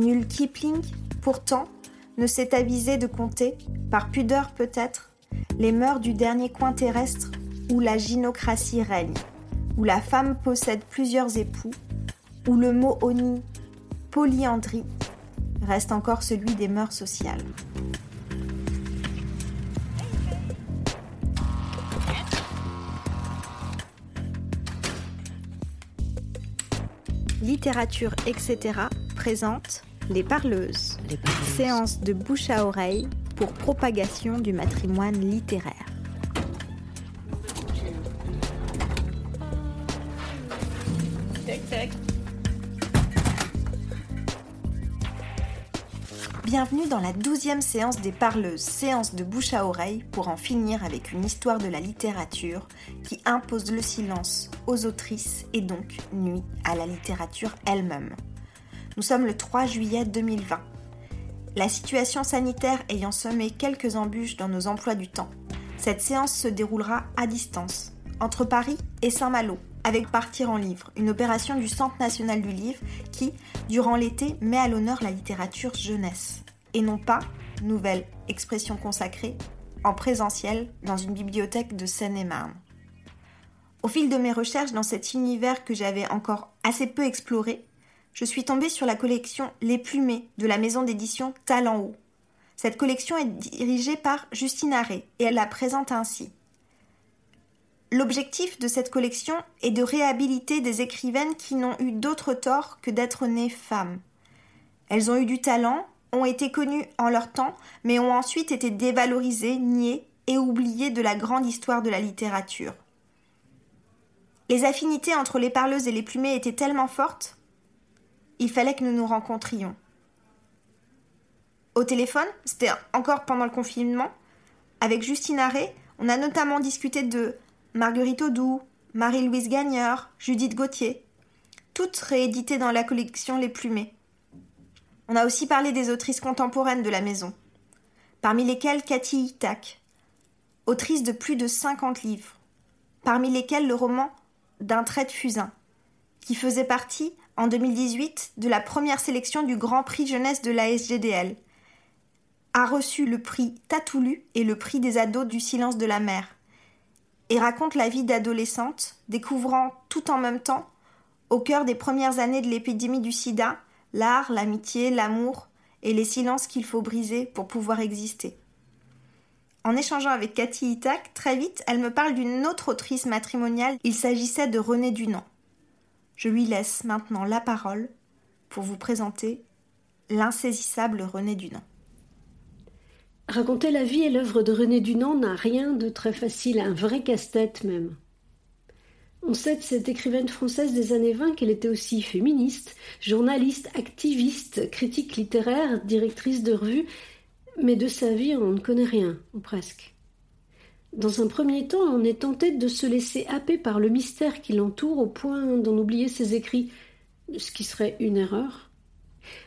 Nul Kipling, pourtant, ne s'est avisé de compter, par pudeur peut-être, les mœurs du dernier coin terrestre où la gynocratie règne, où la femme possède plusieurs époux, où le mot oni, polyandrie, reste encore celui des mœurs sociales. Littérature, etc. présente Les Parleuses, Les parleuses. séance de bouche à oreille pour propagation du matrimoine littéraire. Bienvenue dans la douzième séance des parleuses, séance de bouche à oreille pour en finir avec une histoire de la littérature qui impose le silence aux autrices et donc nuit à la littérature elle-même. Nous sommes le 3 juillet 2020. La situation sanitaire ayant semé quelques embûches dans nos emplois du temps, cette séance se déroulera à distance, entre Paris et Saint-Malo, avec Partir en livre, une opération du Centre national du livre qui, durant l'été, met à l'honneur la littérature jeunesse, et non pas, nouvelle expression consacrée, en présentiel dans une bibliothèque de Seine-et-Marne. Au fil de mes recherches dans cet univers que j'avais encore assez peu exploré, je suis tombée sur la collection Les Plumés de la maison d'édition Talent Haut. Cette collection est dirigée par Justine Arré et elle la présente ainsi. L'objectif de cette collection est de réhabiliter des écrivaines qui n'ont eu d'autre tort que d'être nées femmes. Elles ont eu du talent, ont été connues en leur temps, mais ont ensuite été dévalorisées, niées et oubliées de la grande histoire de la littérature. Les affinités entre les parleuses et les plumées étaient tellement fortes, il fallait que nous nous rencontrions. Au téléphone, c'était encore pendant le confinement, avec Justine Arré, on a notamment discuté de Marguerite Audoux, Marie-Louise Gagneur, Judith Gauthier, toutes rééditées dans la collection Les Plumées. On a aussi parlé des autrices contemporaines de la maison, parmi lesquelles Cathy Itac, autrice de plus de 50 livres, parmi lesquels le roman D'un trait de fusain, qui faisait partie, en 2018, de la première sélection du Grand Prix Jeunesse de la SGDL, a reçu le prix Tatoulu et le prix des ados du silence de la mer, et raconte la vie d'adolescente, découvrant tout en même temps, au cœur des premières années de l'épidémie du sida, l'art, l'amitié, l'amour et les silences qu'il faut briser pour pouvoir exister. En échangeant avec Cathy Itac, très vite, elle me parle d'une autre autrice matrimoniale. Il s'agissait de René Dunant. Je lui laisse maintenant la parole pour vous présenter l'insaisissable René Dunant. Raconter la vie et l'œuvre de René Dunant n'a rien de très facile, un vrai casse-tête même. On sait de cette écrivaine française des années 20 qu'elle était aussi féministe, journaliste, activiste, critique littéraire, directrice de revue, mais de sa vie on ne connaît rien, ou presque. Dans un premier temps, on est tenté de se laisser happer par le mystère qui l'entoure au point d'en oublier ses écrits, ce qui serait une erreur,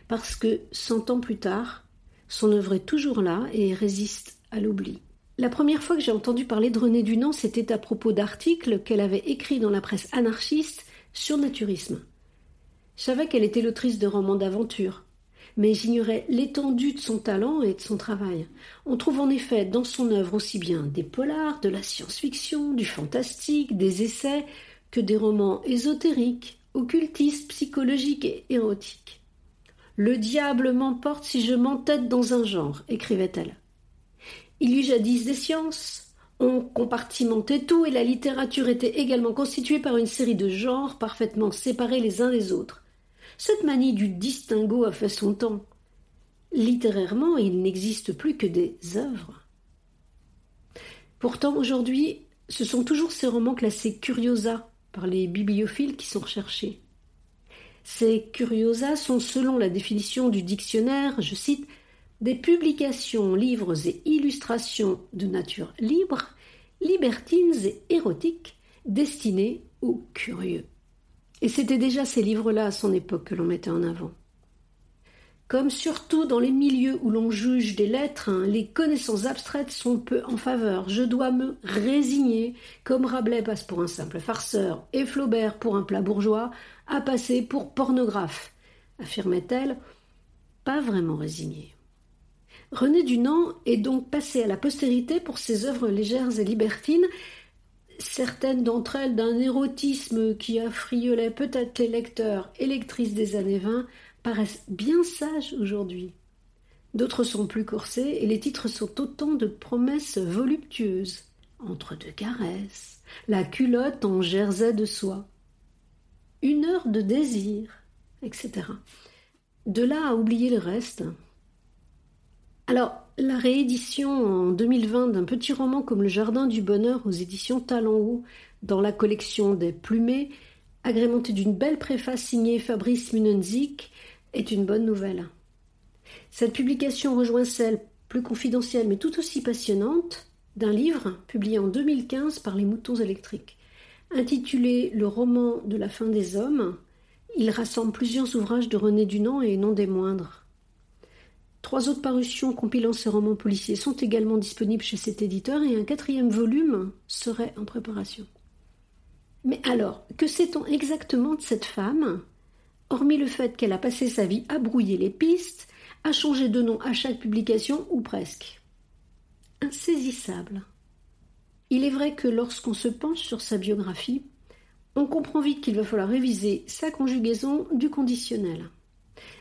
parce que cent ans plus tard, son œuvre est toujours là et résiste à l'oubli. La première fois que j'ai entendu parler de René Dunant, c'était à propos d'articles qu'elle avait écrits dans la presse anarchiste sur naturisme. Je savais qu'elle était l'autrice de romans d'aventure, mais j'ignorais l'étendue de son talent et de son travail. On trouve en effet dans son œuvre aussi bien des polars, de la science-fiction, du fantastique, des essais, que des romans ésotériques, occultistes, psychologiques et érotiques. Le diable m'emporte si je m'entête dans un genre, écrivait-elle. Il y eut jadis des sciences. On compartimentait tout et la littérature était également constituée par une série de genres parfaitement séparés les uns des autres. Cette manie du distinguo a fait son temps. Littérairement, il n'existe plus que des œuvres. Pourtant, aujourd'hui, ce sont toujours ces romans classés curiosa par les bibliophiles qui sont recherchés. Ces curiosa sont, selon la définition du dictionnaire, je cite, des publications, livres et illustrations de nature libre, libertines et érotiques, destinées aux curieux. Et c'était déjà ces livres-là à son époque que l'on mettait en avant. Comme surtout dans les milieux où l'on juge des lettres, hein, les connaissances abstraites sont peu en faveur. Je dois me résigner, comme Rabelais passe pour un simple farceur et Flaubert pour un plat bourgeois, à passer pour pornographe, affirmait-elle, pas vraiment résigné. René Dunant est donc passé à la postérité pour ses œuvres légères et libertines, certaines d'entre elles d'un érotisme qui affriolait peut-être les lecteurs et lectrices des années 20 paraissent bien sages aujourd'hui. D'autres sont plus corsées et les titres sont autant de promesses voluptueuses. Entre deux caresses, la culotte en jersey de soie, une heure de désir, etc. De là à oublier le reste. Alors, la réédition en 2020 d'un petit roman comme Le Jardin du Bonheur aux éditions Haut dans la collection des Plumés, agrémentée d'une belle préface signée Fabrice Munenzik, est une bonne nouvelle. Cette publication rejoint celle, plus confidentielle mais tout aussi passionnante, d'un livre publié en 2015 par les Moutons électriques. Intitulé Le roman de la fin des hommes, il rassemble plusieurs ouvrages de René Dunant et non des moindres. Trois autres parutions compilant ses romans policiers sont également disponibles chez cet éditeur et un quatrième volume serait en préparation. Mais alors, que sait-on exactement de cette femme? Hormis le fait qu'elle a passé sa vie à brouiller les pistes, à changer de nom à chaque publication ou presque. Insaisissable. Il est vrai que lorsqu'on se penche sur sa biographie, on comprend vite qu'il va falloir réviser sa conjugaison du conditionnel.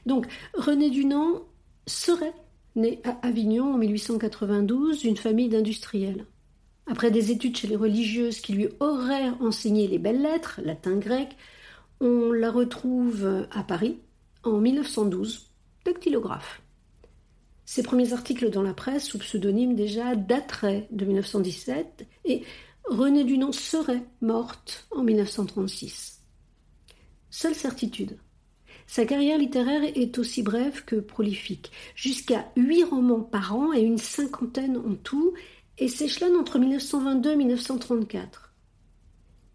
Donc, René Dunant serait né à Avignon en 1892 d'une famille d'industriels. Après des études chez les religieuses qui lui auraient enseigné les belles lettres, latin grec, on la retrouve à Paris en 1912, dactylographe. Ses premiers articles dans la presse, sous pseudonyme déjà, dateraient de 1917 et Renée Dunant serait morte en 1936. Seule certitude. Sa carrière littéraire est aussi brève que prolifique, jusqu'à huit romans par an et une cinquantaine en tout, et s'échelonne entre 1922 et 1934.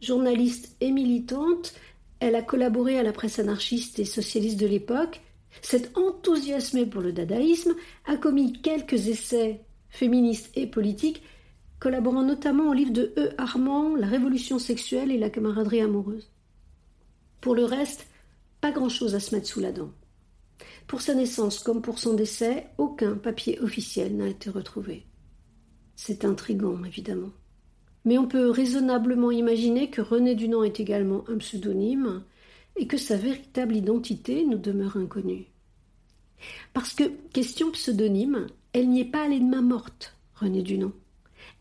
Journaliste et militante, elle a collaboré à la presse anarchiste et socialiste de l'époque, s'est enthousiasmée pour le dadaïsme, a commis quelques essais féministes et politiques, collaborant notamment au livre de E. Armand, La révolution sexuelle et la camaraderie amoureuse. Pour le reste, pas grand-chose à se mettre sous la dent. Pour sa naissance comme pour son décès, aucun papier officiel n'a été retrouvé. C'est intrigant, évidemment mais on peut raisonnablement imaginer que René Dunant est également un pseudonyme et que sa véritable identité nous demeure inconnue. Parce que, question pseudonyme, elle n'y est pas allée de main morte, René Dunant.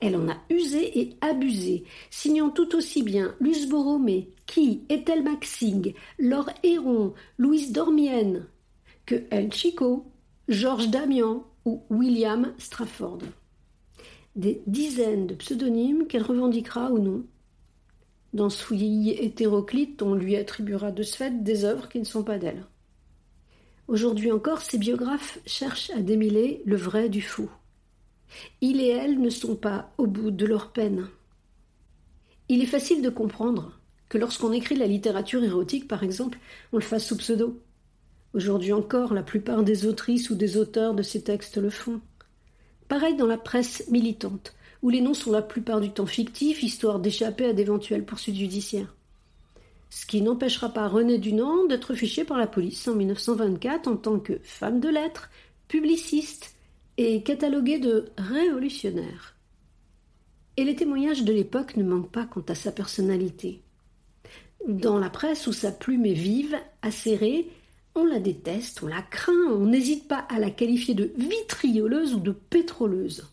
Elle en a usé et abusé, signant tout aussi bien Luce Borromée, qui, Ethel Maxing, Laure Héron, Louise Dormienne, que El Chico, Georges Damian ou William Strafford des dizaines de pseudonymes qu'elle revendiquera ou non. Dans ce fouillis hétéroclite, on lui attribuera de ce fait des œuvres qui ne sont pas d'elle. Aujourd'hui encore, ses biographes cherchent à démêler le vrai du faux. Il et elle ne sont pas au bout de leur peine. Il est facile de comprendre que lorsqu'on écrit la littérature érotique, par exemple, on le fasse sous pseudo. Aujourd'hui encore, la plupart des autrices ou des auteurs de ces textes le font. Pareil dans la presse militante, où les noms sont la plupart du temps fictifs, histoire d'échapper à d'éventuelles poursuites judiciaires. Ce qui n'empêchera pas René Dunant d'être fiché par la police en 1924 en tant que femme de lettres, publiciste et cataloguée de révolutionnaire. Et les témoignages de l'époque ne manquent pas quant à sa personnalité. Dans la presse où sa plume est vive, acérée, on la déteste, on la craint, on n'hésite pas à la qualifier de vitrioleuse ou de pétroleuse.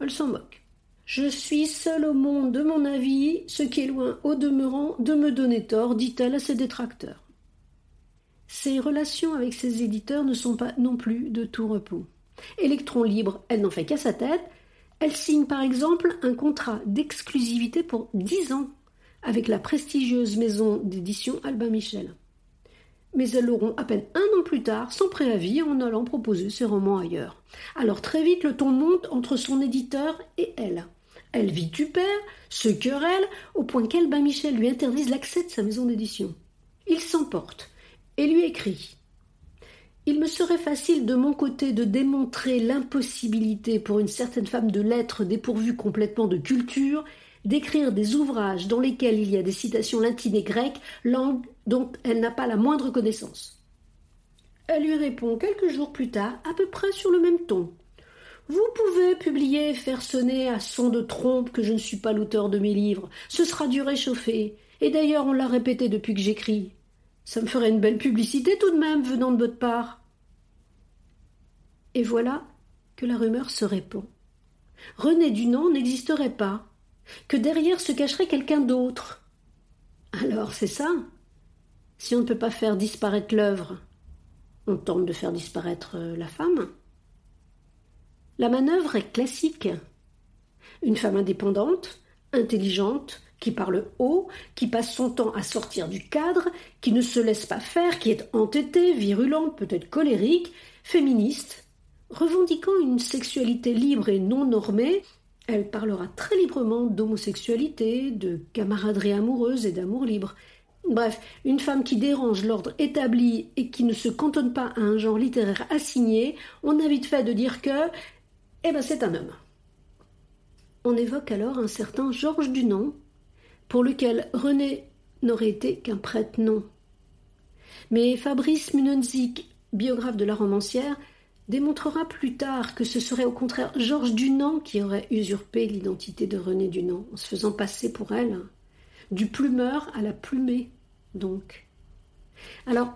Elle s'en moque. Je suis seule au monde de mon avis, ce qui est loin au demeurant de me donner tort, dit-elle à ses détracteurs. Ses relations avec ses éditeurs ne sont pas non plus de tout repos. Électron libre, elle n'en fait qu'à sa tête. Elle signe par exemple un contrat d'exclusivité pour dix ans avec la prestigieuse maison d'édition Albin Michel mais elles l'auront à peine un an plus tard, sans préavis, en allant proposer ses romans ailleurs. Alors très vite, le ton monte entre son éditeur et elle. Elle vit du père, se querelle, au point qu'Albin Michel lui interdise l'accès de sa maison d'édition. Il s'emporte et lui écrit Il me serait facile de mon côté de démontrer l'impossibilité pour une certaine femme de lettres dépourvue complètement de culture d'écrire des ouvrages dans lesquels il y a des citations latines et grecques, langue dont elle n'a pas la moindre connaissance. Elle lui répond quelques jours plus tard, à peu près sur le même ton. Vous pouvez publier faire sonner à son de trompe que je ne suis pas l'auteur de mes livres. Ce sera du réchauffé. Et d'ailleurs, on l'a répété depuis que j'écris. Ça me ferait une belle publicité tout de même, venant de votre part. Et voilà que la rumeur se répand. René Dunant n'existerait pas, que derrière se cacherait quelqu'un d'autre. Alors c'est ça. Si on ne peut pas faire disparaître l'œuvre, on tente de faire disparaître euh, la femme. La manœuvre est classique. Une femme indépendante, intelligente, qui parle haut, qui passe son temps à sortir du cadre, qui ne se laisse pas faire, qui est entêtée, virulente, peut-être colérique, féministe, revendiquant une sexualité libre et non normée, elle parlera très librement d'homosexualité, de camaraderie amoureuse et d'amour libre. Bref, une femme qui dérange l'ordre établi et qui ne se cantonne pas à un genre littéraire assigné, on a vite fait de dire que eh ben c'est un homme. On évoque alors un certain Georges Dunant, pour lequel René n'aurait été qu'un prêtre non. Mais Fabrice Munenzik, biographe de la romancière, démontrera plus tard que ce serait au contraire Georges Dunant qui aurait usurpé l'identité de René Dunant, en se faisant passer pour elle, du plumeur à la plumée, donc. Alors,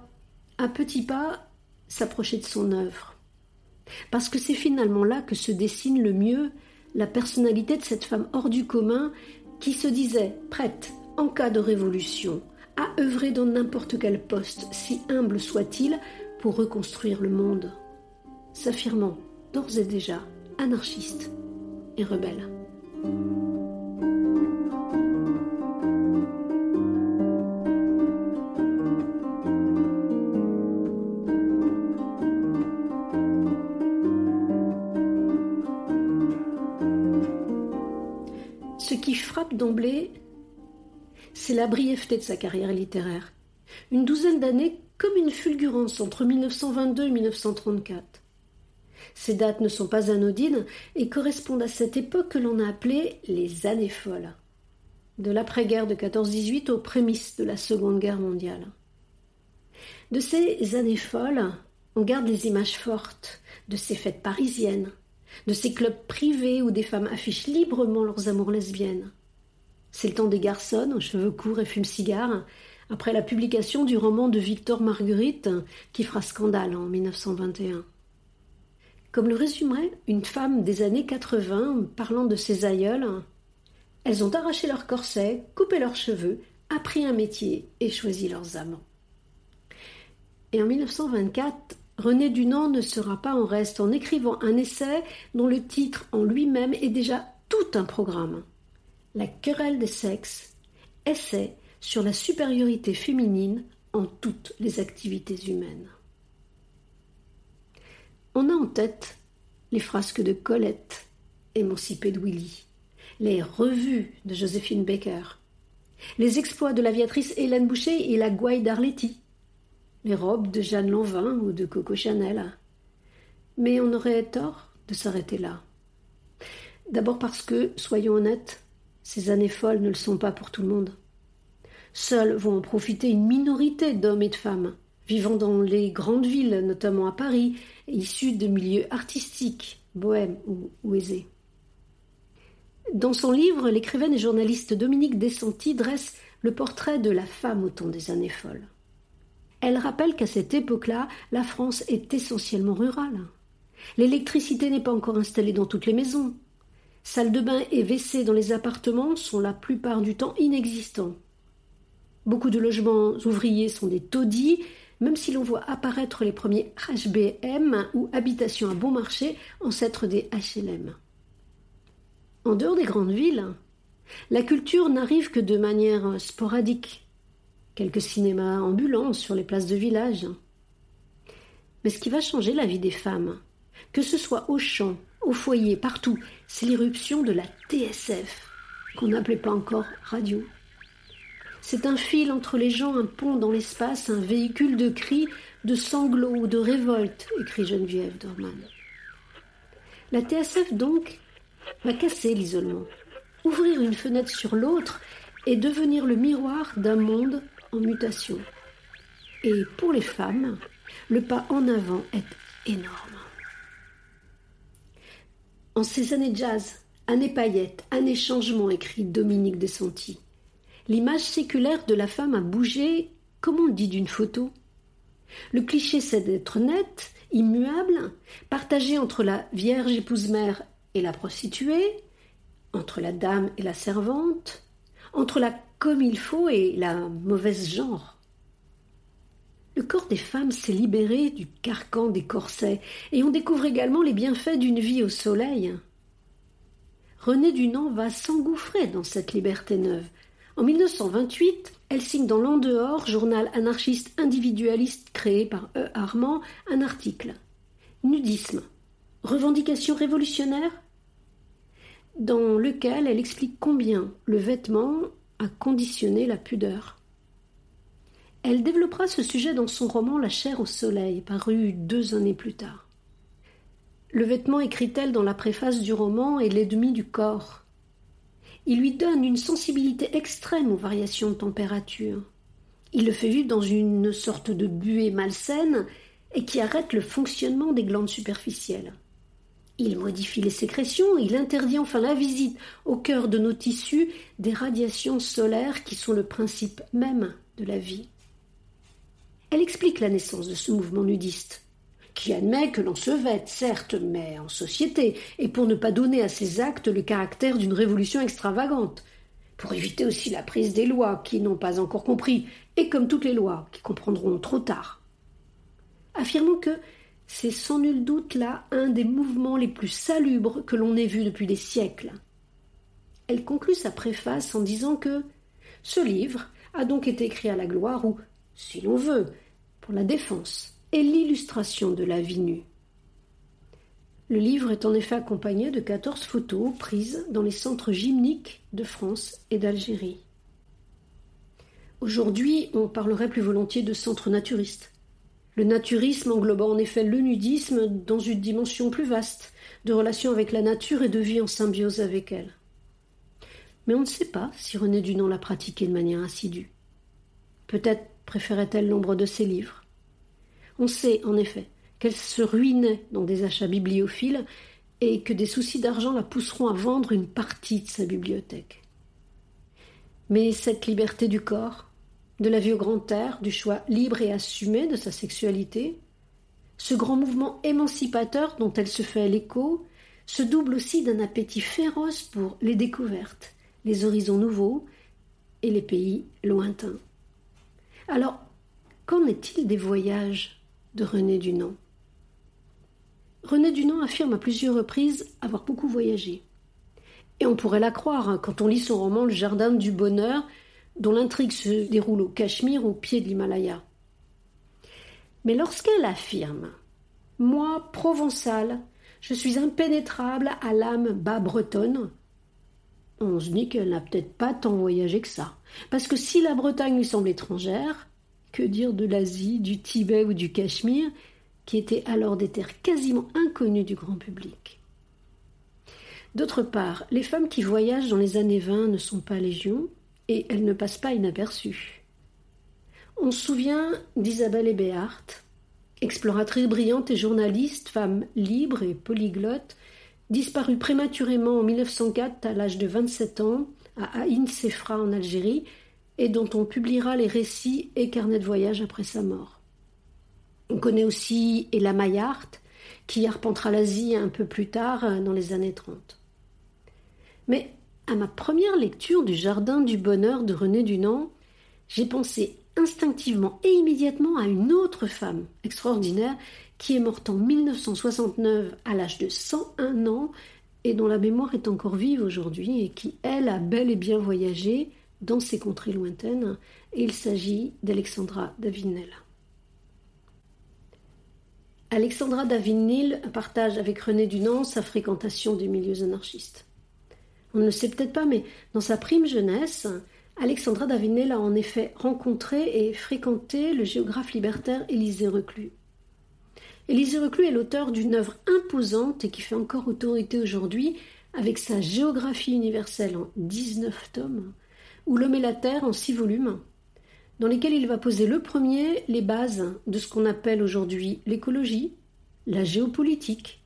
à petits pas, s'approcher de son œuvre. Parce que c'est finalement là que se dessine le mieux la personnalité de cette femme hors du commun qui se disait prête, en cas de révolution, à œuvrer dans n'importe quel poste, si humble soit-il, pour reconstruire le monde, s'affirmant d'ores et déjà anarchiste et rebelle. D'emblée, c'est la brièveté de sa carrière littéraire. Une douzaine d'années comme une fulgurance entre 1922 et 1934. Ces dates ne sont pas anodines et correspondent à cette époque que l'on a appelée les années folles, de l'après-guerre de 14-18 aux prémices de la Seconde Guerre mondiale. De ces années folles, on garde les images fortes de ces fêtes parisiennes, de ces clubs privés où des femmes affichent librement leurs amours lesbiennes, c'est le temps des garçons cheveux courts et fument-cigares, après la publication du roman de Victor Marguerite qui fera scandale en 1921. Comme le résumerait une femme des années 80 parlant de ses aïeules, elles ont arraché leurs corsets, coupé leurs cheveux, appris un métier et choisi leurs amants. Et en 1924, René Dunant ne sera pas en reste en écrivant un essai dont le titre en lui-même est déjà tout un programme. La querelle des sexes, essai sur la supériorité féminine en toutes les activités humaines. On a en tête les frasques de Colette, émancipée de Willy, les revues de Joséphine Baker, les exploits de l'aviatrice Hélène Boucher et la gouaille d'Arletty, les robes de Jeanne Lanvin ou de Coco Chanel. Mais on aurait tort de s'arrêter là. D'abord parce que, soyons honnêtes, ces années folles ne le sont pas pour tout le monde. Seuls vont en profiter une minorité d'hommes et de femmes, vivant dans les grandes villes, notamment à Paris, issus de milieux artistiques, bohèmes ou, aisés. Dans son livre, l'écrivaine et journaliste Dominique Descenty dresse le portrait de la femme au temps des années folles. Elle rappelle qu'à cette époque-là, la France est essentiellement rurale. L'électricité n'est pas encore installée dans toutes les maisons. Salles de bain et WC dans les appartements sont la plupart du temps inexistants. Beaucoup de logements ouvriers sont des taudis, même si l'on voit apparaître les premiers HBM ou habitations à bon marché, ancêtres des HLM. En dehors des grandes villes, la culture n'arrive que de manière sporadique. Quelques cinémas ambulants sur les places de village. Mais ce qui va changer la vie des femmes, que ce soit au champ, au foyer, partout, c'est l'irruption de la TSF, qu'on n'appelait pas encore radio. C'est un fil entre les gens, un pont dans l'espace, un véhicule de cris, de sanglots ou de révolte, écrit Geneviève Dorman. La TSF, donc, va casser l'isolement, ouvrir une fenêtre sur l'autre et devenir le miroir d'un monde en mutation. Et pour les femmes, Le pas en avant est énorme. En ces années jazz, années paillettes, années changement, écrit Dominique Descentis, l'image séculaire de la femme a bougé comme on dit d'une photo? Le cliché c'est d'être net, immuable, partagé entre la vierge épouse-mère et la prostituée, entre la dame et la servante, entre la comme il faut et la mauvaise genre. Le corps des femmes s'est libéré du carcan des corsets, et on découvre également les bienfaits d'une vie au soleil. René Dunant va s'engouffrer dans cette liberté neuve. En 1928, elle signe dans L'En dehors, journal anarchiste individualiste créé par E. Armand, un article. Nudisme. Revendication révolutionnaire? Dans lequel elle explique combien le vêtement a conditionné la pudeur. Elle développera ce sujet dans son roman La chair au soleil, paru deux années plus tard. Le vêtement, écrit-elle dans la préface du roman, est l'ennemi du corps. Il lui donne une sensibilité extrême aux variations de température. Il le fait vivre dans une sorte de buée malsaine et qui arrête le fonctionnement des glandes superficielles. Il modifie les sécrétions, il interdit enfin la visite au cœur de nos tissus des radiations solaires qui sont le principe même de la vie. Elle explique la naissance de ce mouvement nudiste, qui admet que l'on se vête, certes, mais en société, et pour ne pas donner à ses actes le caractère d'une révolution extravagante, pour éviter aussi la prise des lois qui n'ont pas encore compris, et comme toutes les lois, qui comprendront trop tard. Affirmons que c'est sans nul doute là un des mouvements les plus salubres que l'on ait vus depuis des siècles. Elle conclut sa préface en disant que ce livre a donc été écrit à la gloire ou, si l'on veut, la défense et l'illustration de la vie nue. Le livre est en effet accompagné de quatorze photos prises dans les centres gymniques de France et d'Algérie. Aujourd'hui, on parlerait plus volontiers de centres naturistes. Le naturisme englobant en effet le nudisme dans une dimension plus vaste, de relation avec la nature et de vie en symbiose avec elle. Mais on ne sait pas si René Dunant l'a pratiqué de manière assidue. Peut-être préférait-elle l'ombre de ses livres. On sait, en effet, qu'elle se ruinait dans des achats bibliophiles et que des soucis d'argent la pousseront à vendre une partie de sa bibliothèque. Mais cette liberté du corps, de la vie au grand air, du choix libre et assumé de sa sexualité, ce grand mouvement émancipateur dont elle se fait l'écho se double aussi d'un appétit féroce pour les découvertes, les horizons nouveaux et les pays lointains. Alors, qu'en est-il des voyages? De René Dunant René Dunant affirme à plusieurs reprises avoir beaucoup voyagé. Et on pourrait la croire hein, quand on lit son roman Le Jardin du Bonheur, dont l'intrigue se déroule au Cachemire au pied de l'Himalaya. Mais lorsqu'elle affirme Moi, provençale, je suis impénétrable à l'âme bas bretonne, on se dit qu'elle n'a peut-être pas tant voyagé que ça. Parce que si la Bretagne lui semble étrangère, que dire de l'Asie, du Tibet ou du Cachemire, qui étaient alors des terres quasiment inconnues du grand public D'autre part, les femmes qui voyagent dans les années 20 ne sont pas légion, et elle ne passe pas inaperçue. On se souvient d'Isabelle Ebéhart, exploratrice brillante et journaliste, femme libre et polyglotte, disparue prématurément en 1904 à l'âge de 27 ans à Ain Sefra en Algérie et dont on publiera les récits et carnets de voyage après sa mort. On connaît aussi Ella Maillard, qui arpentera l'Asie un peu plus tard dans les années 30. Mais à ma première lecture du Jardin du Bonheur de René Dunant, j'ai pensé instinctivement et immédiatement à une autre femme extraordinaire qui est morte en 1969 à l'âge de 101 ans et dont la mémoire est encore vive aujourd'hui et qui, elle, a bel et bien voyagé dans ces contrées lointaines, et il s'agit d'Alexandra Davinel. Alexandra Davinil partage avec René Dunant sa fréquentation des milieux anarchistes. On ne le sait peut-être pas, mais dans sa prime jeunesse, Alexandra Davinel a en effet rencontré et fréquenté le géographe libertaire Élisée Reclus. Élisée Reclus est l'auteur d'une œuvre imposante et qui fait encore autorité aujourd'hui avec sa géographie universelle en 19 tomes, ou L'homme et la terre en 6 volumes, dans lesquels il va poser le premier les bases de ce qu'on appelle aujourd'hui l'écologie, la géopolitique,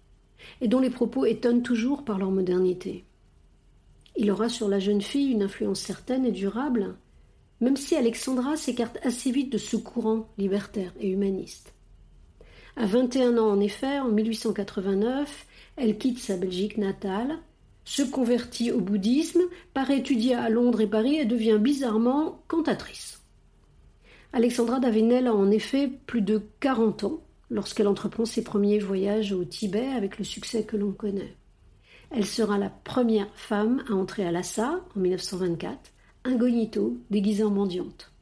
et dont les propos étonnent toujours par leur modernité. Il aura sur la jeune fille une influence certaine et durable, même si Alexandra s'écarte assez vite de ce courant libertaire et humaniste. À 21 ans, en effet, en 1889, elle quitte sa Belgique natale, se convertit au bouddhisme, part étudier à Londres et Paris et devient bizarrement cantatrice. Alexandra Davenel a en effet plus de 40 ans lorsqu'elle entreprend ses premiers voyages au Tibet avec le succès que l'on connaît. Elle sera la première femme à entrer à Lhasa en 1924, incognito, déguisée en mendiante.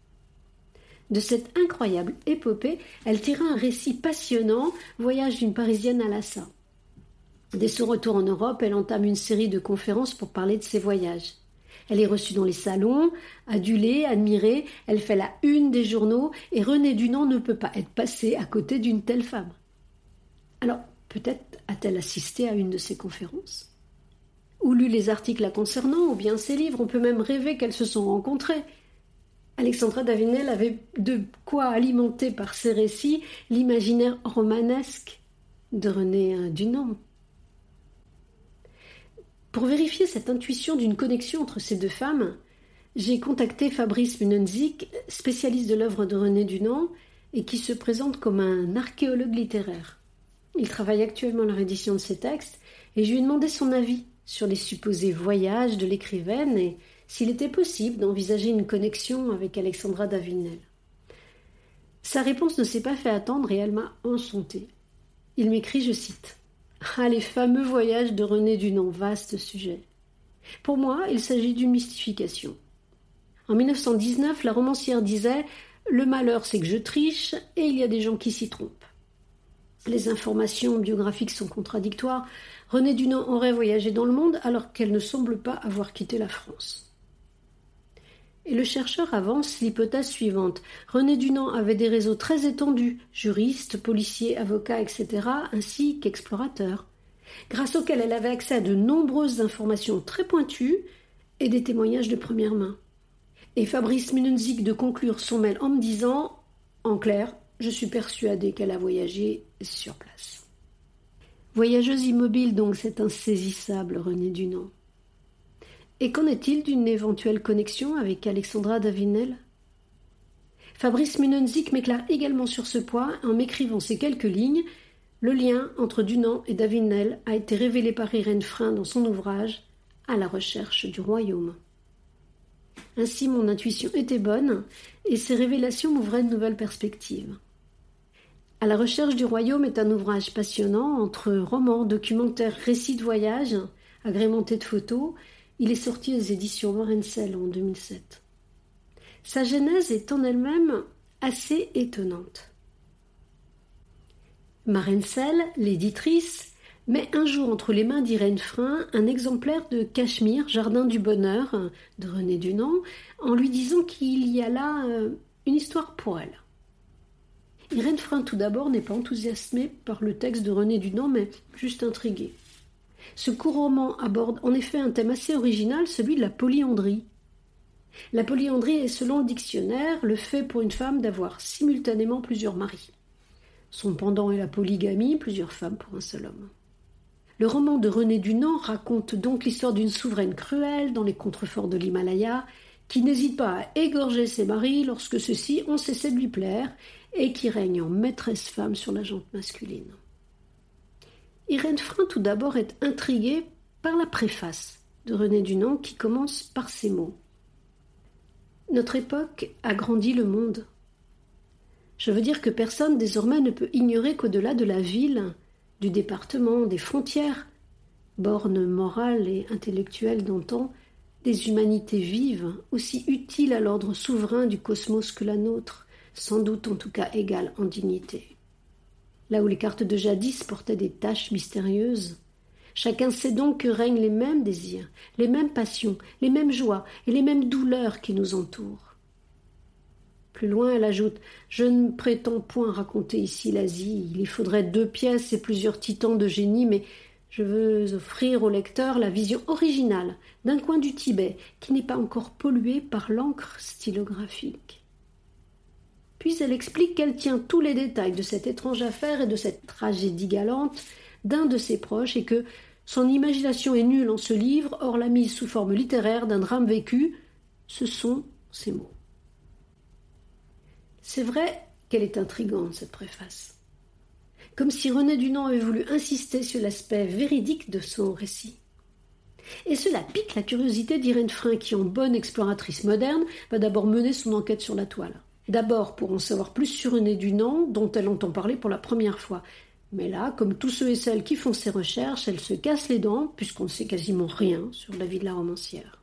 De cette incroyable épopée, elle tira un récit passionnant, Voyage d'une Parisienne à Lhasa. Dès son retour en Europe, elle entame une série de conférences pour parler de ses voyages. Elle est reçue dans les salons, adulée, admirée, elle fait la une des journaux, et Renée Dunant ne peut pas être passée à côté d'une telle femme. Alors, peut-être a-t-elle assisté à une de ces conférences? Ou lu les articles la concernant, ou bien ses livres, on peut même rêver qu'elles se sont rencontrées. Alexandra Davinel avait de quoi alimenter par ses récits l'imaginaire romanesque de René Dunant. Pour vérifier cette intuition d'une connexion entre ces deux femmes, j'ai contacté Fabrice Munenzik, spécialiste de l'œuvre de René Dunant et qui se présente comme un archéologue littéraire. Il travaille actuellement à la réédition de ses textes et je lui ai demandé son avis sur les supposés voyages de l'écrivaine et s'il était possible d'envisager une connexion avec Alexandra Davinel. Sa réponse ne s'est pas fait attendre et elle m'a enchanté. Il m'écrit, je cite ah, les fameux voyages de René Dunant, vaste sujet. Pour moi, il s'agit d'une mystification. En 1919, la romancière disait Le malheur, c'est que je triche, et il y a des gens qui s'y trompent. Les informations biographiques sont contradictoires. René Dunant aurait voyagé dans le monde alors qu'elle ne semble pas avoir quitté la France. Et le chercheur avance l'hypothèse suivante. René Dunant avait des réseaux très étendus, juristes, policiers, avocats, etc., ainsi qu'explorateurs, grâce auxquels elle avait accès à de nombreuses informations très pointues et des témoignages de première main. Et Fabrice Munenzik de conclure son mail en me disant En clair, je suis persuadé qu'elle a voyagé sur place. Voyageuse immobile, donc, c'est insaisissable, René Dunant. Et qu'en est-il d'une éventuelle connexion avec Alexandra Davinel? Fabrice Munenzik m'éclaire également sur ce point en m'écrivant ces quelques lignes. Le lien entre Dunant et Davinel a été révélé par Irène Frein dans son ouvrage À la recherche du royaume. Ainsi, mon intuition était bonne et ces révélations m'ouvraient de nouvelles perspectives. À la recherche du royaume est un ouvrage passionnant entre romans, documentaires, récits de voyage, agrémentés de photos il est sorti aux éditions Morensel en 2007. Sa genèse est en elle-même assez étonnante. Marensel, l'éditrice, met un jour entre les mains d'Irène Frein un exemplaire de Cachemire, Jardin du Bonheur, de René Dunant, en lui disant qu'il y a là euh, une histoire pour elle. Irène Frein, tout d'abord, n'est pas enthousiasmée par le texte de René Dunant, mais juste intriguée. Ce court roman aborde en effet un thème assez original, celui de la polyandrie. La polyandrie est, selon le dictionnaire, le fait pour une femme d'avoir simultanément plusieurs maris. Son pendant est la polygamie, plusieurs femmes pour un seul homme. Le roman de René Dunant raconte donc l'histoire d'une souveraine cruelle dans les contreforts de l'Himalaya, qui n'hésite pas à égorger ses maris lorsque ceux-ci ont cessé de lui plaire, et qui règne en maîtresse femme sur la jante masculine. Irène Frein tout d'abord est intriguée par la préface de René Dunant qui commence par ces mots. Notre époque a grandi le monde. Je veux dire que personne désormais ne peut ignorer qu'au-delà de la ville, du département, des frontières, bornes morales et intellectuelles d'antan, des humanités vives, aussi utiles à l'ordre souverain du cosmos que la nôtre, sans doute en tout cas égales en dignité là où les cartes de jadis portaient des taches mystérieuses. Chacun sait donc que règnent les mêmes désirs, les mêmes passions, les mêmes joies et les mêmes douleurs qui nous entourent. Plus loin, elle ajoute Je ne prétends point raconter ici l'Asie. Il y faudrait deux pièces et plusieurs titans de génie, mais je veux offrir au lecteur la vision originale d'un coin du Tibet qui n'est pas encore pollué par l'encre stylographique. Puis elle explique qu'elle tient tous les détails de cette étrange affaire et de cette tragédie galante d'un de ses proches et que son imagination est nulle en ce livre, hors la mise sous forme littéraire d'un drame vécu. Ce sont ses mots. C'est vrai qu'elle est intrigante, cette préface. Comme si René Dunant avait voulu insister sur l'aspect véridique de son récit. Et cela pique la curiosité d'Irène Frein qui, en bonne exploratrice moderne, va d'abord mener son enquête sur la toile. D'abord pour en savoir plus sur René Dunant, dont elle entend parler pour la première fois. Mais là, comme tous ceux et celles qui font ces recherches, elle se casse les dents, puisqu'on ne sait quasiment rien sur la vie de la romancière.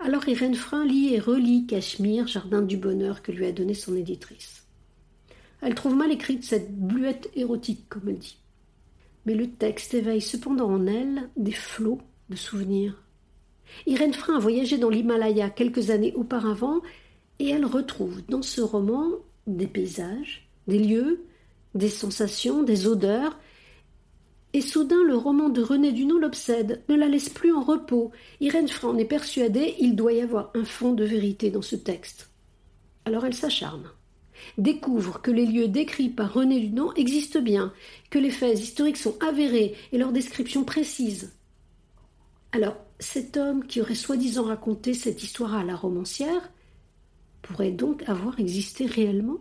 Alors Irène Frein lit et relit Cachemire, Jardin du bonheur que lui a donné son éditrice. Elle trouve mal écrite cette bluette érotique, comme elle dit. Mais le texte éveille cependant en elle des flots de souvenirs. Irène Frein a voyagé dans l'Himalaya quelques années auparavant et elle retrouve dans ce roman des paysages, des lieux, des sensations, des odeurs. Et soudain, le roman de René Dunant l'obsède, ne la laisse plus en repos. Irène en est persuadée, il doit y avoir un fond de vérité dans ce texte. Alors elle s'acharne découvre que les lieux décrits par René Dunant existent bien, que les faits historiques sont avérés et leurs descriptions précises. Alors, cet homme qui aurait soi-disant raconté cette histoire à la romancière pourrait donc avoir existé réellement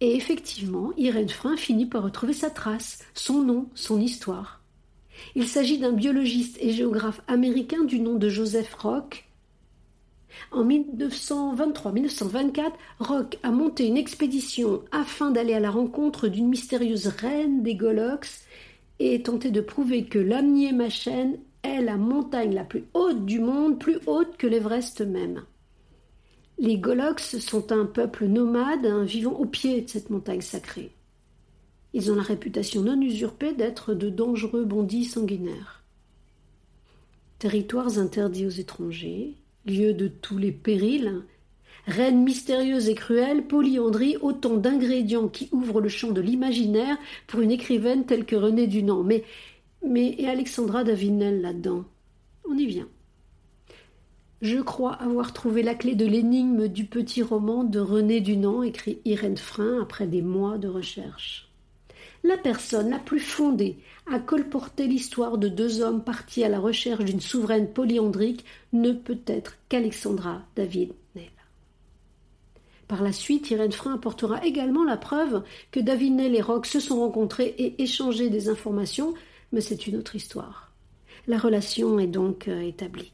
Et effectivement, Irène Frein finit par retrouver sa trace, son nom, son histoire. Il s'agit d'un biologiste et géographe américain du nom de Joseph Rock. En 1923-1924, Rock a monté une expédition afin d'aller à la rencontre d'une mystérieuse reine des Golox et tenter de prouver que l'Amnier-Machen est la montagne la plus haute du monde, plus haute que l'Everest même. Les Golox sont un peuple nomade vivant au pied de cette montagne sacrée. Ils ont la réputation non usurpée d'être de dangereux bandits sanguinaires. Territoires interdits aux étrangers, lieu de tous les périls, reine mystérieuse et cruelle, polyandrie, autant d'ingrédients qui ouvrent le champ de l'imaginaire pour une écrivaine telle que Renée Dunant. Mais mais et Alexandra Davinel là-dedans? On y vient. Je crois avoir trouvé la clé de l'énigme du petit roman de René Dunant, écrit Irène Frein après des mois de recherche. La personne la plus fondée à colporter l'histoire de deux hommes partis à la recherche d'une souveraine polyandrique ne peut être qu'Alexandra David Nel. Par la suite, Irène Frein apportera également la preuve que David Nel et Rock se sont rencontrés et échangé des informations mais c'est une autre histoire. La relation est donc euh, établie.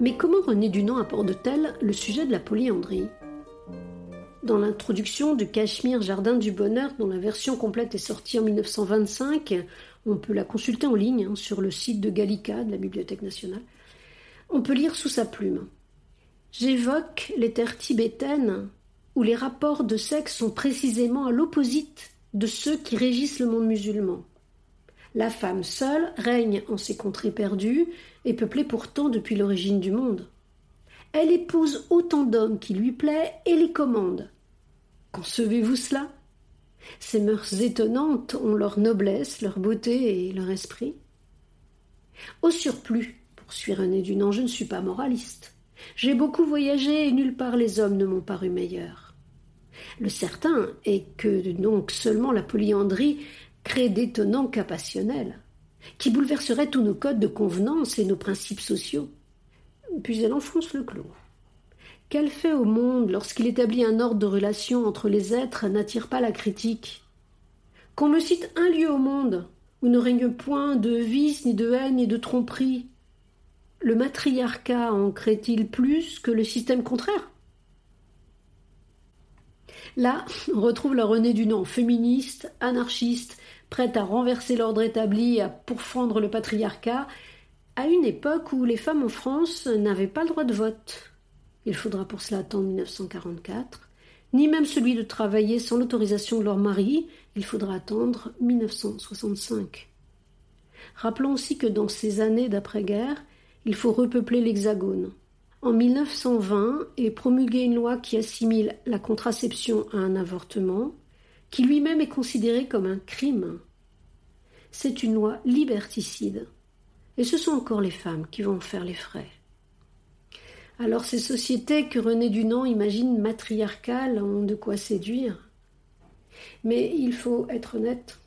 Mais comment René Dunant aborde-t-elle le sujet de la polyandrie? Dans l'introduction du Cachemire Jardin du Bonheur, dont la version complète est sortie en 1925, on peut la consulter en ligne hein, sur le site de Gallica, de la Bibliothèque nationale, on peut lire sous sa plume. J'évoque les terres tibétaines où les rapports de sexe sont précisément à l'opposite de ceux qui régissent le monde musulman. La femme seule règne en ces contrées perdues et peuplées pourtant depuis l'origine du monde. Elle épouse autant d'hommes qui lui plaît et les commande. Concevez-vous cela? Ces mœurs étonnantes ont leur noblesse, leur beauté et leur esprit. Au surplus, poursuit René Dunant, je ne suis pas moraliste. J'ai beaucoup voyagé et nulle part les hommes ne m'ont paru meilleurs. Le certain est que donc seulement la polyandrie crée d'étonnants cas passionnels, qui bouleverseraient tous nos codes de convenance et nos principes sociaux. Puis elle enfonce le clou. Quel fait au monde, lorsqu'il établit un ordre de relation entre les êtres, n'attire pas la critique? Qu'on me cite un lieu au monde où ne règne point de vice, ni de haine, ni de tromperie, le matriarcat en crée-t-il plus que le système contraire? Là, on retrouve la Renée Dunant, féministe, anarchiste, prête à renverser l'ordre établi et à pourfendre le patriarcat, à une époque où les femmes en France n'avaient pas le droit de vote. Il faudra pour cela attendre 1944, ni même celui de travailler sans l'autorisation de leur mari, il faudra attendre 1965. Rappelons aussi que dans ces années d'après-guerre, il faut repeupler l'Hexagone. en 1920 et promulgué une loi qui assimile la contraception à un avortement, qui lui-même est considéré comme un crime. C'est une loi liberticide. Et ce sont encore les femmes qui vont en faire les frais. Alors ces sociétés que René Dunant imagine matriarcales ont de quoi séduire. Mais il faut être honnête.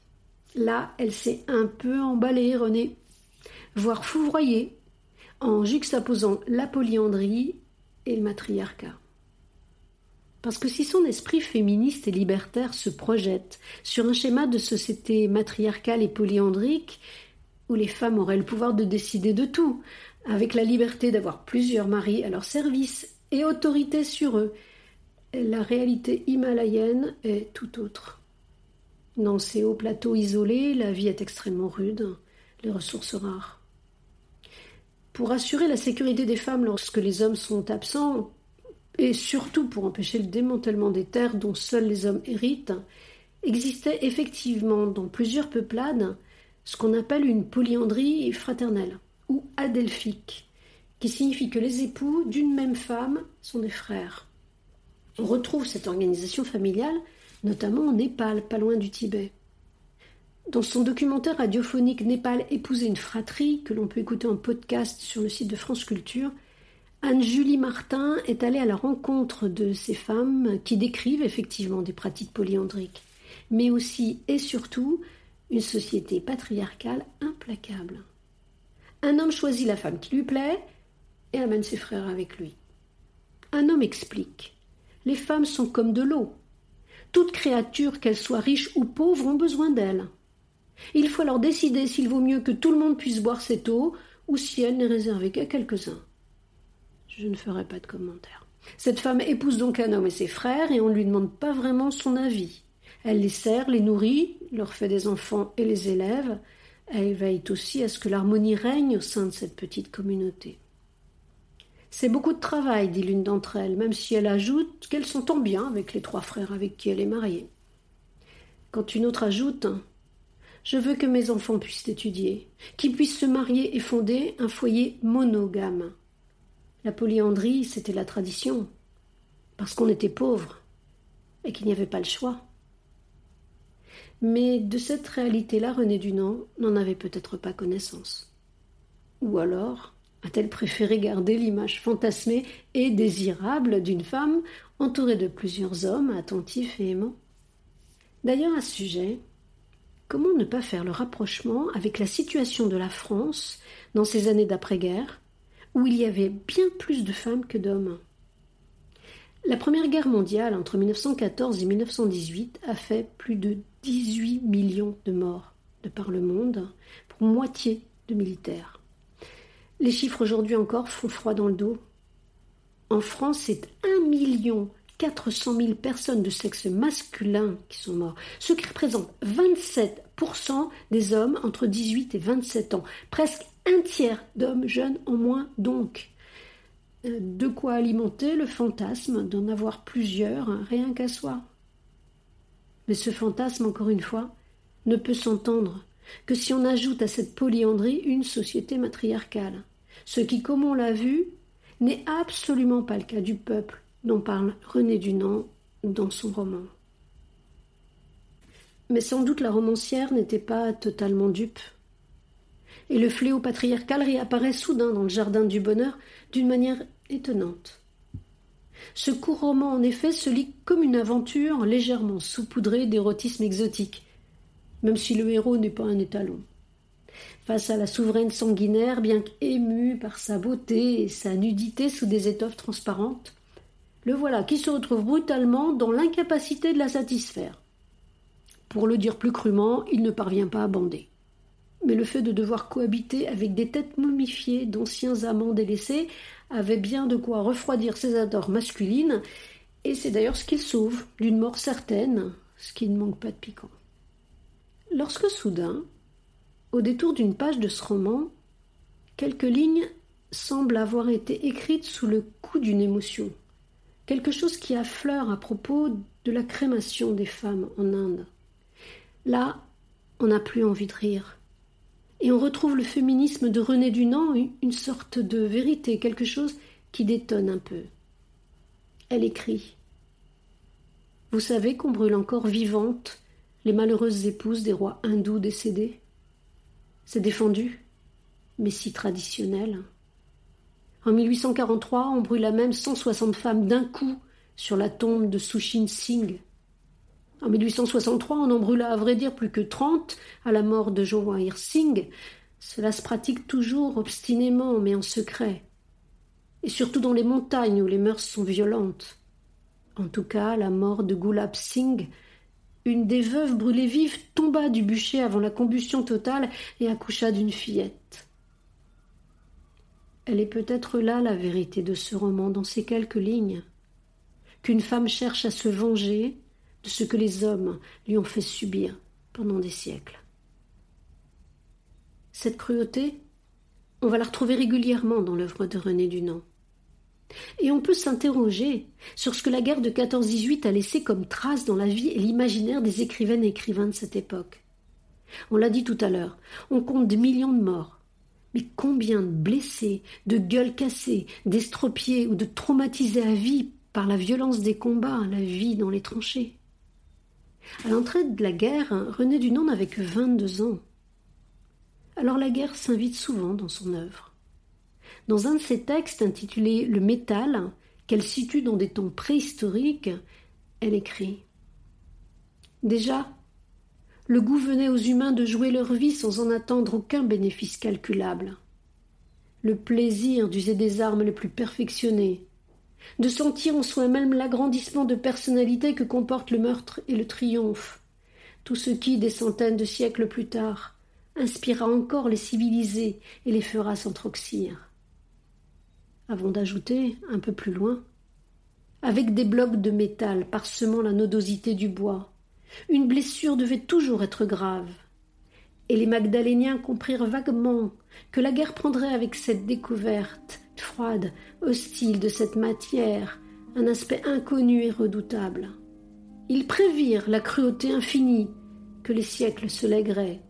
Là, elle s'est un peu emballée, René, voire foudroyée, en juxtaposant la polyandrie et le matriarcat. Parce que si son esprit féministe et libertaire se projette sur un schéma de société matriarcale et polyandrique, où les femmes auraient le pouvoir de décider de tout, avec la liberté d'avoir plusieurs maris à leur service et autorité sur eux, la réalité himalayenne est tout autre. Dans ces hauts plateaux isolés, la vie est extrêmement rude, les ressources rares. Pour assurer la sécurité des femmes lorsque les hommes sont absents, et surtout pour empêcher le démantèlement des terres dont seuls les hommes héritent, existait effectivement dans plusieurs peuplades ce qu'on appelle une polyandrie fraternelle ou adelphique, qui signifie que les époux d'une même femme sont des frères. On retrouve cette organisation familiale notamment au Népal, pas loin du Tibet. Dans son documentaire radiophonique Népal épouser une fratrie, que l'on peut écouter en podcast sur le site de France Culture, Anne-Julie Martin est allée à la rencontre de ces femmes qui décrivent effectivement des pratiques polyandriques, mais aussi et surtout une société patriarcale implacable. Un homme choisit la femme qui lui plaît et amène ses frères avec lui. Un homme explique Les femmes sont comme de l'eau. Toute créature, qu'elle soit riche ou pauvre, ont besoin d'elle. Il faut alors décider s'il vaut mieux que tout le monde puisse boire cette eau ou si elle n'est réservée qu'à quelques-uns. Je ne ferai pas de commentaire. Cette femme épouse donc un homme et ses frères et on ne lui demande pas vraiment son avis. Elle les sert, les nourrit, leur fait des enfants et les élève. Elle veille aussi à ce que l'harmonie règne au sein de cette petite communauté. C'est beaucoup de travail, dit l'une d'entre elles, même si elle ajoute qu'elle s'entend bien avec les trois frères avec qui elle est mariée. Quand une autre ajoute Je veux que mes enfants puissent étudier, qu'ils puissent se marier et fonder un foyer monogame. La polyandrie, c'était la tradition, parce qu'on était pauvre et qu'il n'y avait pas le choix. Mais de cette réalité-là, René Dunant n'en avait peut-être pas connaissance. Ou alors a-t-elle préféré garder l'image fantasmée et désirable d'une femme entourée de plusieurs hommes attentifs et aimants? D'ailleurs, à ce sujet, comment ne pas faire le rapprochement avec la situation de la France dans ces années d'après-guerre où il y avait bien plus de femmes que d'hommes? La Première Guerre mondiale entre 1914 et 1918 a fait plus de 18 millions de morts de par le monde, pour moitié de militaires. Les chiffres aujourd'hui encore font froid dans le dos. En France, c'est 1 million 400 000 personnes de sexe masculin qui sont morts, ce qui représente 27% des hommes entre 18 et 27 ans, presque un tiers d'hommes jeunes en moins donc. De quoi alimenter le fantasme d'en avoir plusieurs rien qu'à soi. Mais ce fantasme, encore une fois, ne peut s'entendre que si on ajoute à cette polyandrie une société matriarcale, ce qui, comme on l'a vu, n'est absolument pas le cas du peuple dont parle René Dunant dans son roman. Mais sans doute la romancière n'était pas totalement dupe et le fléau patriarcal réapparaît soudain dans le jardin du bonheur d'une manière étonnante. Ce court roman, en effet, se lit comme une aventure légèrement saupoudrée d'érotisme exotique, même si le héros n'est pas un étalon. Face à la souveraine sanguinaire, bien qu'émue par sa beauté et sa nudité sous des étoffes transparentes, le voilà qui se retrouve brutalement dans l'incapacité de la satisfaire. Pour le dire plus crûment, il ne parvient pas à bander mais le fait de devoir cohabiter avec des têtes momifiées d'anciens amants délaissés avait bien de quoi refroidir ses adores masculines, et c'est d'ailleurs ce qu'il sauve d'une mort certaine, ce qui ne manque pas de piquant. Lorsque soudain, au détour d'une page de ce roman, quelques lignes semblent avoir été écrites sous le coup d'une émotion, quelque chose qui affleure à propos de la crémation des femmes en Inde. Là, on n'a plus envie de rire et on retrouve le féminisme de René Dunant, une sorte de vérité, quelque chose qui détonne un peu. Elle écrit Vous savez qu'on brûle encore vivantes les malheureuses épouses des rois hindous décédés C'est défendu, mais si traditionnel. En 1843, on brûla même 160 femmes d'un coup sur la tombe de Sushin Singh. En 1863, on en brûla à vrai dire plus que 30 à la mort de Jawahir Singh. Cela se pratique toujours obstinément, mais en secret. Et surtout dans les montagnes où les mœurs sont violentes. En tout cas, la mort de Gulab Singh, une des veuves brûlées vives, tomba du bûcher avant la combustion totale et accoucha d'une fillette. Elle est peut-être là la vérité de ce roman dans ces quelques lignes. Qu'une femme cherche à se venger de ce que les hommes lui ont fait subir pendant des siècles. Cette cruauté, on va la retrouver régulièrement dans l'œuvre de René Dunant. Et on peut s'interroger sur ce que la guerre de 14-18 a laissé comme trace dans la vie et l'imaginaire des écrivaines et écrivains de cette époque. On l'a dit tout à l'heure, on compte des millions de morts. Mais combien de blessés, de gueules cassées, d'estropiés ou de traumatisés à vie par la violence des combats, la vie dans les tranchées À l'entrée de la guerre, René Dunant n'avait que 22 ans. Alors la guerre s'invite souvent dans son œuvre. Dans un de ses textes intitulé Le métal, qu'elle situe dans des temps préhistoriques, elle écrit Déjà, le goût venait aux humains de jouer leur vie sans en attendre aucun bénéfice calculable. Le plaisir d'user des armes les plus perfectionnées, de sentir en soi-même l'agrandissement de personnalité que comporte le meurtre et le triomphe, tout ce qui, des centaines de siècles plus tard, inspira encore les civilisés et les fera s'entroxir. Avant d'ajouter, un peu plus loin, avec des blocs de métal parsemant la nodosité du bois, une blessure devait toujours être grave. Et les Magdaléniens comprirent vaguement que la guerre prendrait avec cette découverte froide, hostile de cette matière, un aspect inconnu et redoutable. Ils prévirent la cruauté infinie que les siècles se lègueraient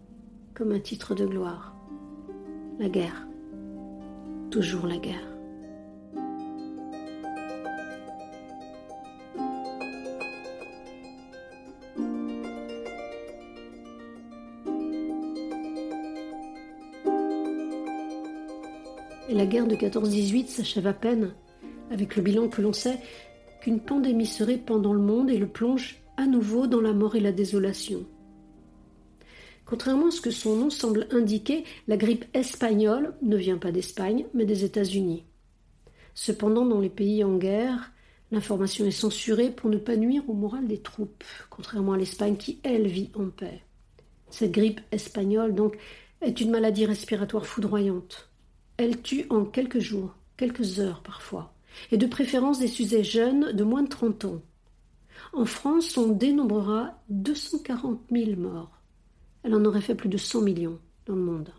comme un titre de gloire. La guerre. Toujours la guerre. La guerre de 14-18 s'achève à peine, avec le bilan que l'on sait qu'une pandémie se répand dans le monde et le plonge à nouveau dans la mort et la désolation. Contrairement à ce que son nom semble indiquer, la grippe espagnole ne vient pas d'Espagne, mais des États-Unis. Cependant, dans les pays en guerre, l'information est censurée pour ne pas nuire au moral des troupes, contrairement à l'Espagne qui, elle, vit en paix. Cette grippe espagnole, donc, est une maladie respiratoire foudroyante. Elle tue en quelques jours, quelques heures parfois, et de préférence des sujets jeunes de moins de 30 ans. En France, on dénombrera 240 000 morts. Elle en aurait fait plus de 100 millions dans le monde.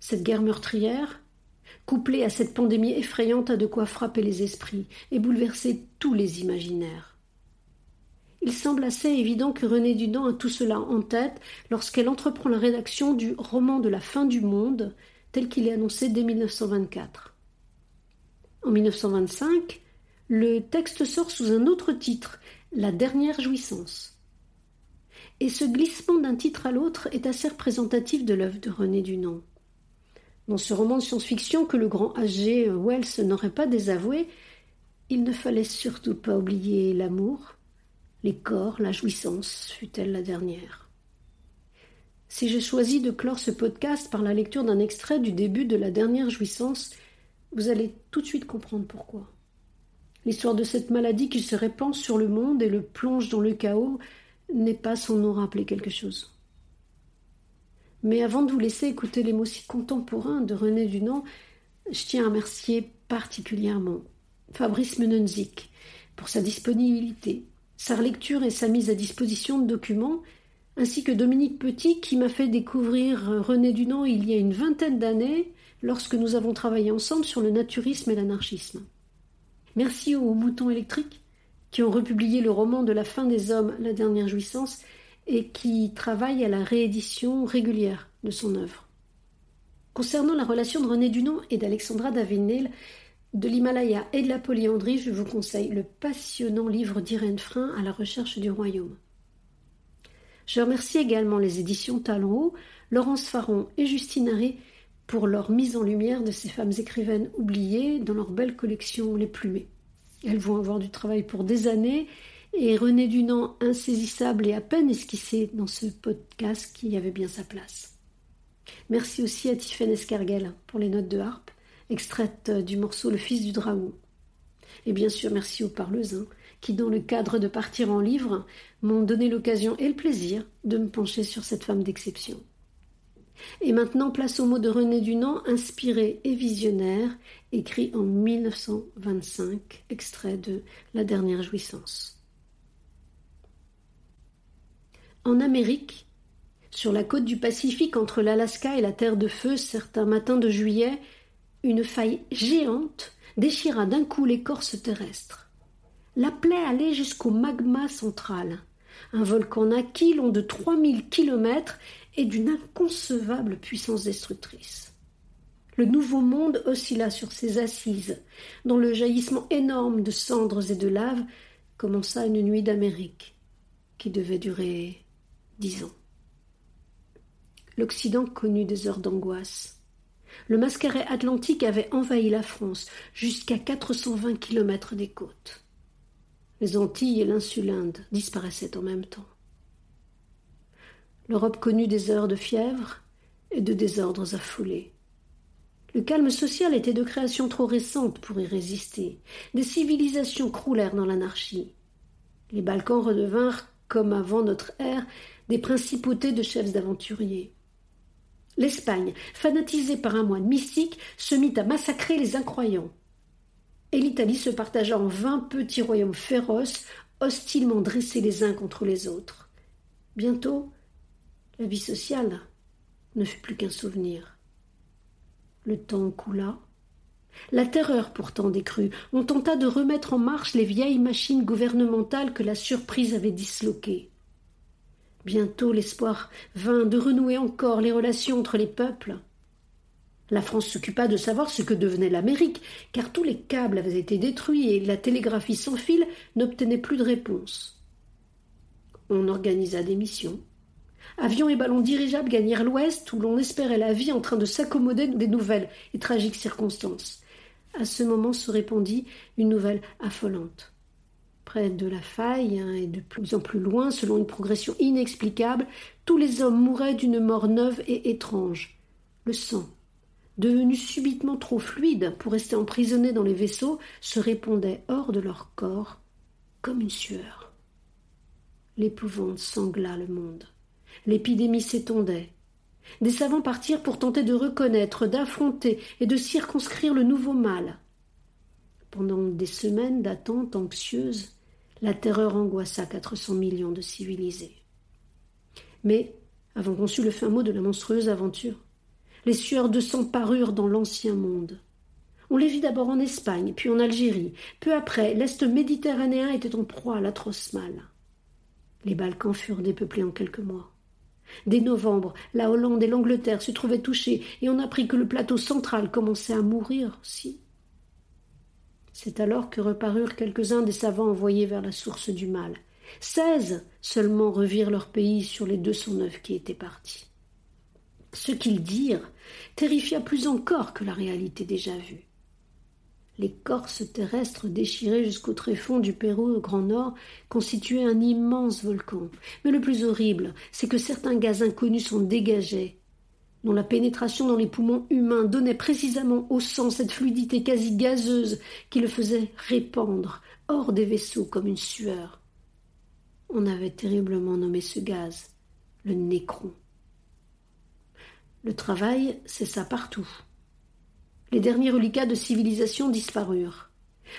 Cette guerre meurtrière, couplée à cette pandémie effrayante, a de quoi frapper les esprits et bouleverser tous les imaginaires. Il semble assez évident que René Dunant a tout cela en tête lorsqu'elle entreprend la rédaction du roman de la fin du monde tel qu'il est annoncé dès 1924. En 1925, le texte sort sous un autre titre, La dernière jouissance. Et ce glissement d'un titre à l'autre est assez représentatif de l'œuvre de René Dunant. Dans ce roman de science-fiction que le grand H.G. Wells n'aurait pas désavoué, il ne fallait surtout pas oublier l'amour, les corps, la jouissance, fut-elle la dernière. Si j'ai choisi de clore ce podcast par la lecture d'un extrait du début de La dernière jouissance, vous allez tout de suite comprendre pourquoi. L'histoire de cette maladie qui se répand sur le monde et le plonge dans le chaos n'est pas sans nous rappeler quelque chose. Mais avant de vous laisser écouter les mots si contemporains de René Dunant, je tiens à remercier particulièrement Fabrice Menenzik pour sa disponibilité, sa lecture et sa mise à disposition de documents ainsi que Dominique Petit qui m'a fait découvrir euh, René Dunant il y a une vingtaine d'années lorsque nous avons travaillé ensemble sur le naturisme et l'anarchisme. Merci aux moutons électriques qui ont republié le roman de la fin des hommes, La dernière jouissance, et qui travaillent à la réédition régulière de son œuvre. Concernant la relation de René Dunant et d'Alexandra Davinel, De l'Himalaya et de la polyandrie, je vous conseille le passionnant livre d'Irène Frein à la recherche du royaume. Je remercie également les éditions Talon Haut, Laurence Faron et Justine Harry pour leur mise en lumière de ces femmes écrivaines oubliées dans leur belle collection Les Plumées. Elles vont avoir du travail pour des années et René Dunant, insaisissable et à peine esquissé dans ce podcast qui avait bien sa place. Merci aussi à Tiffaine Escarguel pour les notes de harpe, extraites du morceau Le Fils du Dragon. Et bien sûr, merci aux parleuses, hein, qui, dans le cadre de partir en livre, m'ont donné l'occasion et le plaisir de me pencher sur cette femme d'exception. Et maintenant, place au mot de René Dunant, inspiré et visionnaire, écrit en 1925, extrait de La dernière jouissance. En Amérique, sur la côte du Pacifique entre l'Alaska et la Terre de Feu, certains matins de juillet, une faille géante déchira d'un coup l'écorce terrestre. La plaie allait jusqu'au magma central, un volcan naquit long de 3000 kilomètres et d'une inconcevable puissance destructrice. Le nouveau monde oscilla sur ses assises, dont le jaillissement énorme de cendres et de lave commença une nuit d'Amérique, qui devait durer dix ans. L'Occident connut des heures d'angoisse. Le mascaret atlantique avait envahi la France jusqu'à 420 kilomètres des côtes. Les Antilles et l'insulinde disparaissaient en même temps. L'Europe connut des heures de fièvre et de désordres affolés. Le calme social était de création trop récente pour y résister. Des civilisations croulèrent dans l'anarchie. Les Balkans redevinrent, comme avant notre ère, des principautés de chefs d'aventuriers. L'Espagne, fanatisée par un moine mystique, se mit à massacrer les incroyants. Et l'Italie se partagea en vingt petits royaumes féroces, hostilement dressés les uns contre les autres. Bientôt, la vie sociale ne fut plus qu'un souvenir. Le temps coula. La terreur pourtant décrut. On tenta de remettre en marche les vieilles machines gouvernementales que la surprise avait disloquées. Bientôt l'espoir vint de renouer encore les relations entre les peuples. La France s'occupa de savoir ce que devenait l'Amérique, car tous les câbles avaient été détruits et la télégraphie sans fil n'obtenait plus de réponse. On organisa des missions. Avions et ballons dirigeables gagnèrent l'Ouest, où l'on espérait la vie en train de s'accommoder des nouvelles et tragiques circonstances. À ce moment se répandit une nouvelle affolante. Près de la faille, hein, et de plus en plus loin, selon une progression inexplicable, tous les hommes mouraient d'une mort neuve et étrange. Le sang, devenu subitement trop fluide pour rester emprisonné dans les vaisseaux, se répandait hors de leur corps comme une sueur. L'épouvante sangla le monde. L'épidémie s'étendait. Des savants partirent pour tenter de reconnaître, d'affronter et de circonscrire le nouveau mal. Pendant des semaines d'attente anxieuse, la terreur angoissa quatre cents millions de civilisés. Mais, avant qu'on sût le fin mot de la monstrueuse aventure, les sueurs de sang parurent dans l'ancien monde. On les vit d'abord en Espagne, puis en Algérie. Peu après, l'Est méditerranéen était en proie à l'atroce mal. Les Balkans furent dépeuplés en quelques mois. Dès novembre, la Hollande et l'Angleterre se trouvaient touchées, et on apprit que le plateau central commençait à mourir aussi. C'est alors que reparurent quelques-uns des savants envoyés vers la source du mal. Seize seulement revirent leur pays sur les deux cent neuf qui étaient partis. Ce qu'ils dirent terrifia plus encore que la réalité déjà vue. L'écorce terrestre déchirée jusqu'au tréfonds du Pérou au Grand Nord constituait un immense volcan. Mais le plus horrible, c'est que certains gaz inconnus s'en dégageaient, dont la pénétration dans les poumons humains donnait précisément au sang cette fluidité quasi gazeuse qui le faisait répandre hors des vaisseaux comme une sueur. On avait terriblement nommé ce gaz le nécron. Le travail cessa partout les derniers reliquats de civilisation disparurent.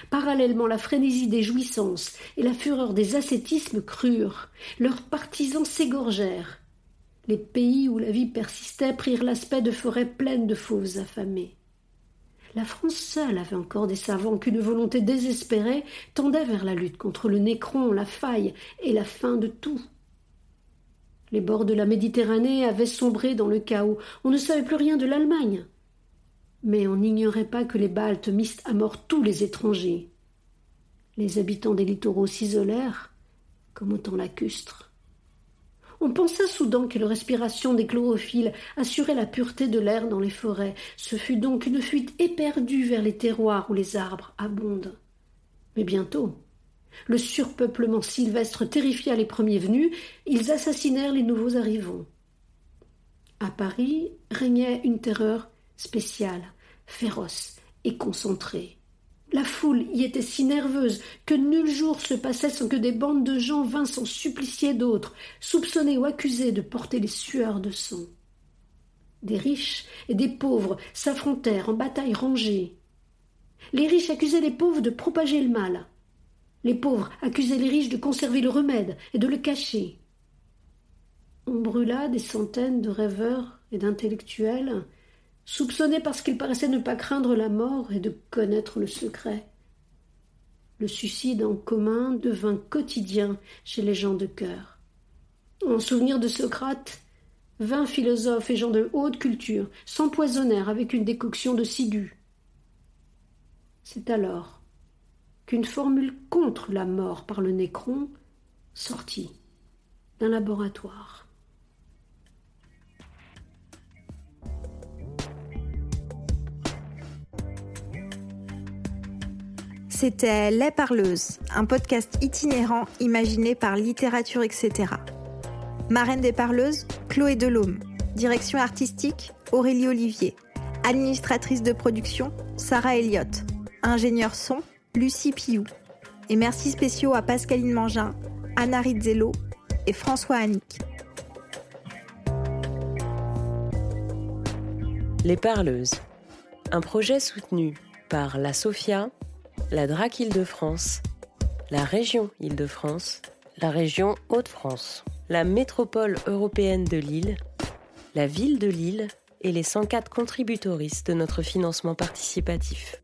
Parallèlement, la frénésie des jouissances et la fureur des ascétismes crurent. Leurs partisans s'égorgèrent. Les pays où la vie persistait prirent l'aspect de forêts pleines de fauves affamés. La France seule avait encore des savants qu'une volonté désespérée tendait vers la lutte contre le nécron, la faille et la fin de tout. Les bords de la Méditerranée avaient sombré dans le chaos. On ne savait plus rien de l'Allemagne. Mais on n'ignorait pas que les Baltes misent à mort tous les étrangers. Les habitants des littoraux s'isolèrent, comme au temps lacustre. On pensa soudain que la respiration des chlorophylles assurait la pureté de l'air dans les forêts. Ce fut donc une fuite éperdue vers les terroirs où les arbres abondent. Mais bientôt, le surpeuplement sylvestre terrifia les premiers venus, ils assassinèrent les nouveaux arrivants. À Paris régnait une terreur spéciale, féroce et concentrée. La foule y était si nerveuse que nul jour se passait sans que des bandes de gens vinssent en supplicier d'autres, soupçonnés ou accusés de porter les sueurs de sang. Des riches et des pauvres s'affrontèrent en bataille rangée. Les riches accusaient les pauvres de propager le mal. Les pauvres accusaient les riches de conserver le remède et de le cacher. On brûla des centaines de rêveurs et d'intellectuels soupçonné parce qu'il paraissait ne pas craindre la mort et de connaître le secret. Le suicide en commun devint quotidien chez les gens de cœur. En souvenir de Socrate, vingt philosophes et gens de haute culture s'empoisonnèrent avec une décoction de ciguë. C'est alors qu'une formule contre la mort par le nécron sortit d'un laboratoire. C'était Les Parleuses, un podcast itinérant imaginé par Littérature, etc. Marraine des Parleuses, Chloé Delhomme. Direction artistique, Aurélie Olivier. Administratrice de production, Sarah Elliott. Ingénieur son, Lucie Piou. Et merci spéciaux à Pascaline Mangin, Anna Rizzello et François Annick. Les Parleuses, un projet soutenu par la Sophia, la DRAC Île-de-France, la région Île-de-France, la région Hauts-de-France, la métropole européenne de Lille, la ville de Lille et les 104 contributoristes de notre financement participatif.